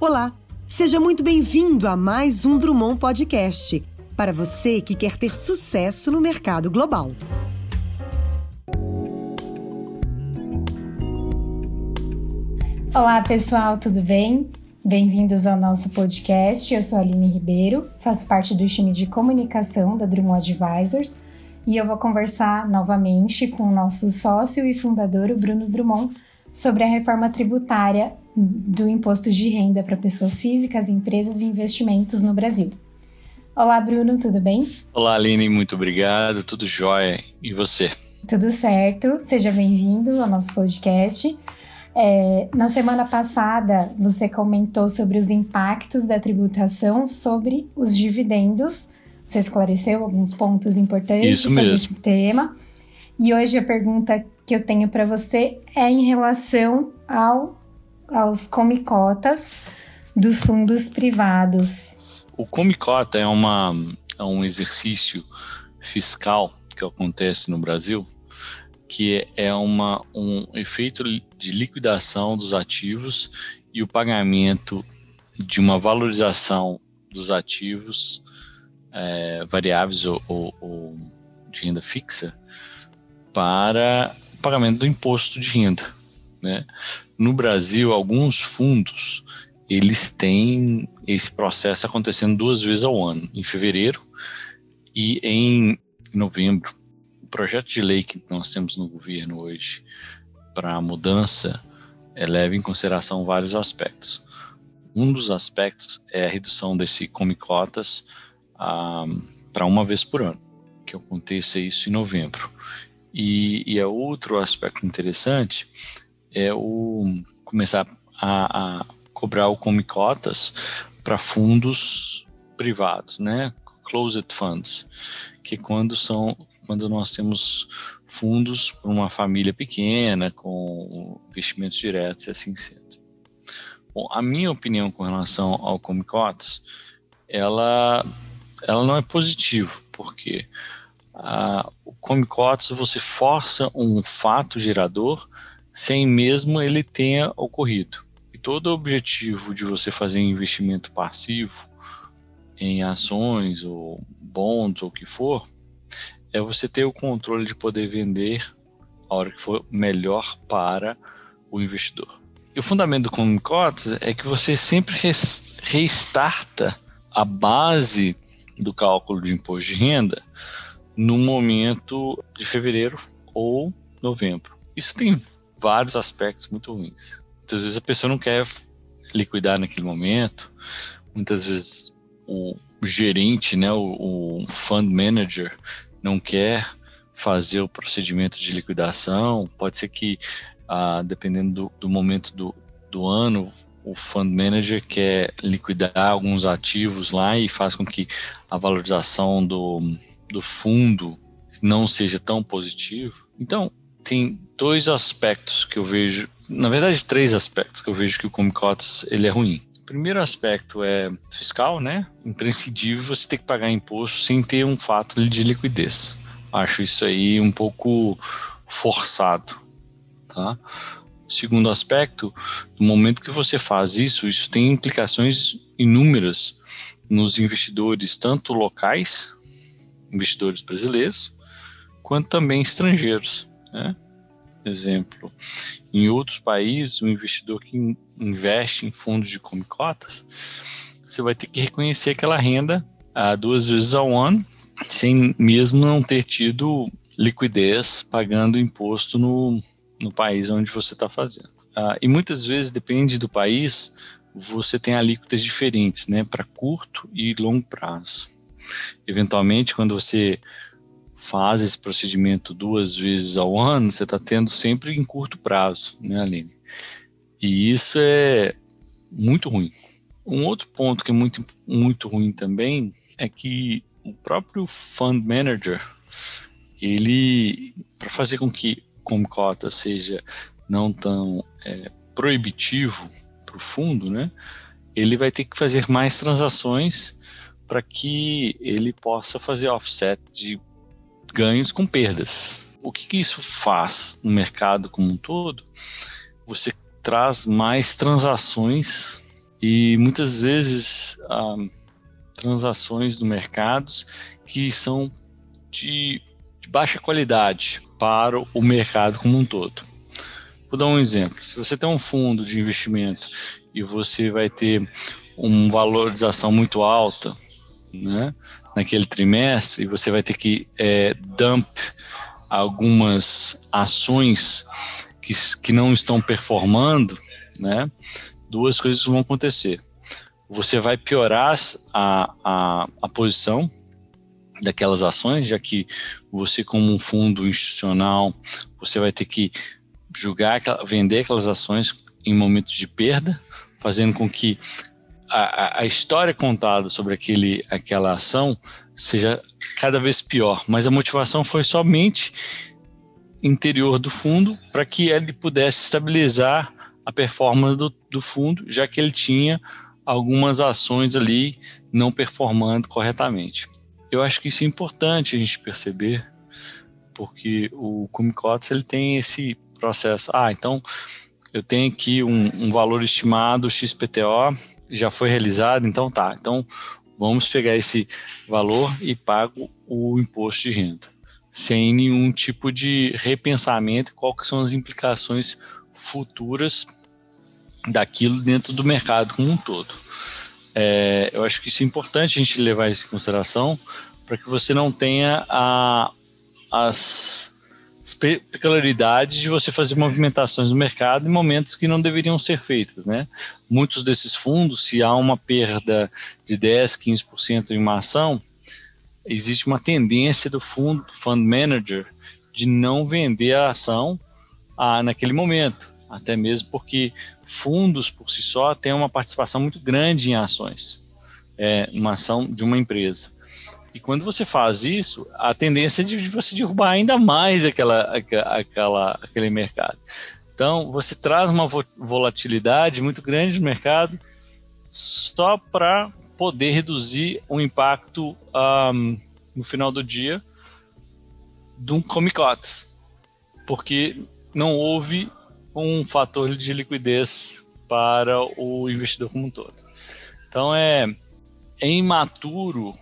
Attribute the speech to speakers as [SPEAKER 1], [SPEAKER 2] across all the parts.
[SPEAKER 1] Olá, seja muito bem-vindo a mais um Drummond Podcast para você que quer ter sucesso no mercado global.
[SPEAKER 2] Olá, pessoal, tudo bem? Bem-vindos ao nosso podcast. Eu sou a Aline Ribeiro, faço parte do time de comunicação da Drummond Advisors e eu vou conversar novamente com o nosso sócio e fundador, o Bruno Drummond, sobre a reforma tributária do imposto de renda para pessoas físicas, empresas e investimentos no Brasil. Olá, Bruno, tudo bem?
[SPEAKER 3] Olá, Aline, muito obrigado, tudo jóia. E você?
[SPEAKER 2] Tudo certo, seja bem-vindo ao nosso podcast. É, na semana passada, você comentou sobre os impactos da tributação sobre os dividendos. Você esclareceu alguns pontos importantes sobre esse tema. E hoje a pergunta que eu tenho para você é em relação ao, aos comicotas dos fundos privados.
[SPEAKER 3] O Comicota é, uma, é um exercício fiscal que acontece no Brasil que é uma, um efeito de liquidação dos ativos e o pagamento de uma valorização dos ativos é, variáveis ou, ou, ou, de renda fixa para pagamento do imposto de renda. Né? No Brasil, alguns fundos eles têm esse processo acontecendo duas vezes ao ano, em fevereiro e em novembro projeto de lei que nós temos no governo hoje para a mudança é, leva em consideração vários aspectos. Um dos aspectos é a redução desse come cotas ah, para uma vez por ano, que aconteça isso em novembro. E, e outro aspecto interessante é o começar a, a cobrar o come cotas para fundos privados, né? Closed funds, que quando são quando nós temos fundos para uma família pequena, com investimentos diretos e assim sendo. Bom, a minha opinião com relação ao Comicotas, ela, ela não é positiva, porque a, o Comicotas você força um fato gerador sem mesmo ele tenha ocorrido. E todo o objetivo de você fazer investimento passivo em ações ou bonds ou o que for, é você ter o controle de poder vender a hora que for melhor para o investidor. E o fundamento do Common é que você sempre restarta a base do cálculo de imposto de renda no momento de fevereiro ou novembro. Isso tem vários aspectos muito ruins. Muitas vezes a pessoa não quer liquidar naquele momento, muitas vezes o gerente, né, o, o fund manager não quer fazer o procedimento de liquidação, pode ser que, ah, dependendo do, do momento do, do ano, o fund manager quer liquidar alguns ativos lá e faz com que a valorização do, do fundo não seja tão positiva. Então, tem dois aspectos que eu vejo, na verdade, três aspectos que eu vejo que o Comicotas ele é ruim. O primeiro aspecto é fiscal, né? Imprescindível você ter que pagar imposto sem ter um fato de liquidez. Acho isso aí um pouco forçado, tá? Segundo aspecto, no momento que você faz isso, isso tem implicações inúmeras nos investidores, tanto locais, investidores brasileiros, quanto também estrangeiros. Né? Exemplo, em outros países, o investidor que investe em fundos de comicotas, você vai ter que reconhecer aquela renda ah, duas vezes ao ano, sem mesmo não ter tido liquidez pagando imposto no, no país onde você está fazendo. Ah, e muitas vezes, depende do país, você tem alíquotas diferentes, né, para curto e longo prazo. Eventualmente, quando você faz esse procedimento duas vezes ao ano, você está tendo sempre em curto prazo, né, Aline? E isso é muito ruim. Um outro ponto que é muito, muito ruim também é que o próprio fund manager, ele, para fazer com que como cota seja não tão é, proibitivo para o fundo, né, ele vai ter que fazer mais transações para que ele possa fazer offset de ganhos com perdas. O que, que isso faz no mercado como um todo? Você traz mais transações e muitas vezes ah, transações no mercado que são de, de baixa qualidade para o mercado como um todo. Vou dar um exemplo. Se você tem um fundo de investimento e você vai ter uma valorização muito alta né, naquele trimestre, você vai ter que é, dump algumas ações que, que não estão performando, né, duas coisas vão acontecer. Você vai piorar a, a, a posição daquelas ações, já que você, como um fundo institucional, você vai ter que julgar, vender aquelas ações em momentos de perda, fazendo com que a, a, história contada sobre aquele, aquela ação seja cada vez pior. Mas a motivação foi somente interior do fundo para que ele pudesse estabilizar a performance do, do fundo, já que ele tinha algumas ações ali não performando corretamente. Eu acho que isso é importante a gente perceber, porque o Cumicotes ele tem esse processo. Ah, então eu tenho aqui um, um valor estimado XPTO, já foi realizado, então tá. Então vamos pegar esse valor e pago o imposto de renda, sem nenhum tipo de repensamento, quais são as implicações futuras daquilo dentro do mercado como um todo. É, eu acho que isso é importante a gente levar isso em consideração para que você não tenha a, as peculiaridades de você fazer movimentações no mercado em momentos que não deveriam ser feitas, né? Muitos desses fundos, se há uma perda de 10, 15% em uma ação, existe uma tendência do fundo, fund manager, de não vender a ação ah, naquele momento, até mesmo porque fundos por si só têm uma participação muito grande em ações, é, uma ação de uma empresa. E quando você faz isso, a tendência é de você derrubar ainda mais aquela, aquela, aquele mercado. Então, você traz uma volatilidade muito grande no mercado só para poder reduzir o impacto um, no final do dia de um comicotes, porque não houve um fator de liquidez para o investidor como um todo. Então, é, é imaturo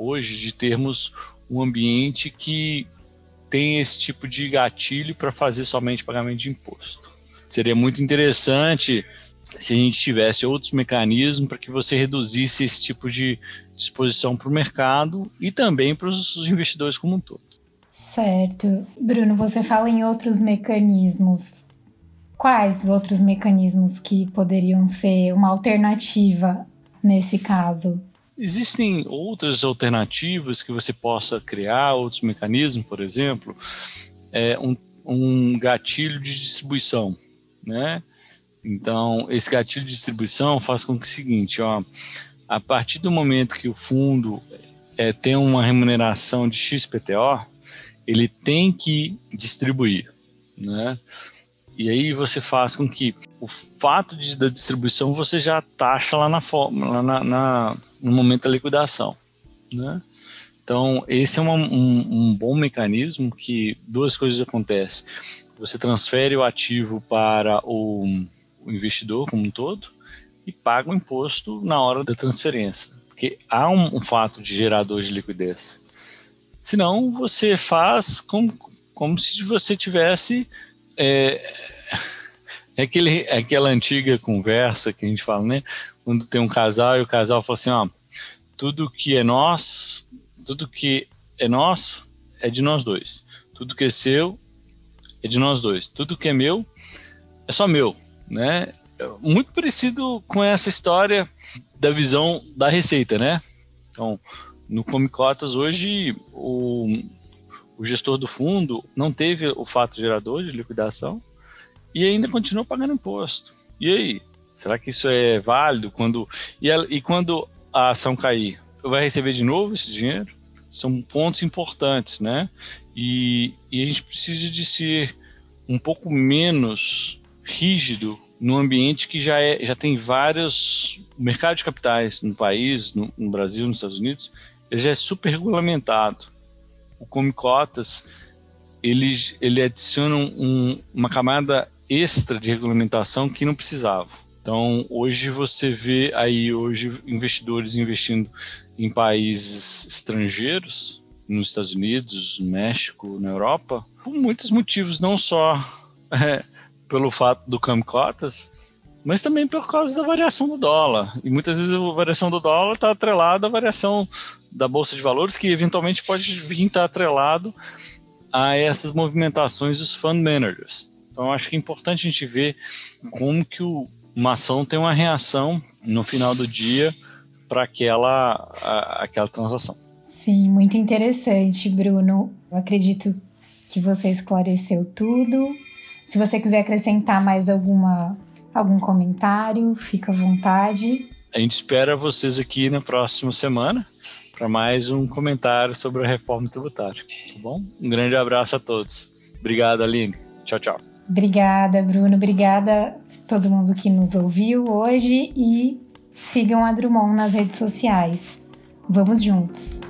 [SPEAKER 3] hoje de termos um ambiente que tem esse tipo de gatilho para fazer somente pagamento de imposto. Seria muito interessante se a gente tivesse outros mecanismos para que você reduzisse esse tipo de exposição para o mercado e também para os investidores como um todo.
[SPEAKER 2] Certo. Bruno, você fala em outros mecanismos. Quais outros mecanismos que poderiam ser uma alternativa nesse caso?
[SPEAKER 3] Existem outras alternativas que você possa criar, outros mecanismos, por exemplo, é um, um gatilho de distribuição, né? Então, esse gatilho de distribuição faz com que o seguinte, ó, a partir do momento que o fundo é, tem uma remuneração de XPTO, ele tem que distribuir, né? E aí você faz com que o fato de, da distribuição você já taxa lá na forma, na, na, no momento da liquidação, né? Então esse é uma, um, um bom mecanismo que duas coisas acontecem. Você transfere o ativo para o, o investidor como um todo e paga o imposto na hora da transferência, porque há um, um fato de gerador de liquidez. Senão você faz como, como se você tivesse é, é, aquele, é aquela antiga conversa que a gente fala, né? Quando tem um casal e o casal fala assim, ó, tudo que é nosso, tudo que é nosso é de nós dois. Tudo que é seu é de nós dois. Tudo que é meu é só meu, né? Muito parecido com essa história da visão da receita, né? Então, no Comicotas hoje o, o gestor do fundo não teve o fato gerador de liquidação e ainda continua pagando imposto. E aí? Será que isso é válido quando e, e quando a ação cair? Vai receber de novo esse dinheiro? São pontos importantes, né? E, e a gente precisa de ser um pouco menos rígido no ambiente que já, é, já tem vários. O mercado de capitais no país, no, no Brasil, nos Estados Unidos, ele já é super regulamentado o Come Cotas ele, ele adiciona um, uma camada extra de regulamentação que não precisava. Então, hoje você vê aí hoje investidores investindo em países estrangeiros, nos Estados Unidos, no México, na Europa, por muitos motivos, não só é, pelo fato do câmbio cotas, mas também por causa da variação do dólar. E muitas vezes a variação do dólar está atrelada à variação da bolsa de valores, que eventualmente pode vir estar atrelado a essas movimentações dos fund managers. Então, acho que é importante a gente ver como que o, uma ação tem uma reação no final do dia para aquela, aquela transação.
[SPEAKER 2] Sim, muito interessante, Bruno. Eu acredito que você esclareceu tudo. Se você quiser acrescentar mais alguma, algum comentário, fica à vontade.
[SPEAKER 3] A gente espera vocês aqui na próxima semana para mais um comentário sobre a reforma tributária. Tá bom? Um grande abraço a todos. Obrigado, Aline. Tchau, tchau.
[SPEAKER 2] Obrigada, Bruno. Obrigada todo mundo que nos ouviu hoje e sigam a Drummond nas redes sociais. Vamos juntos!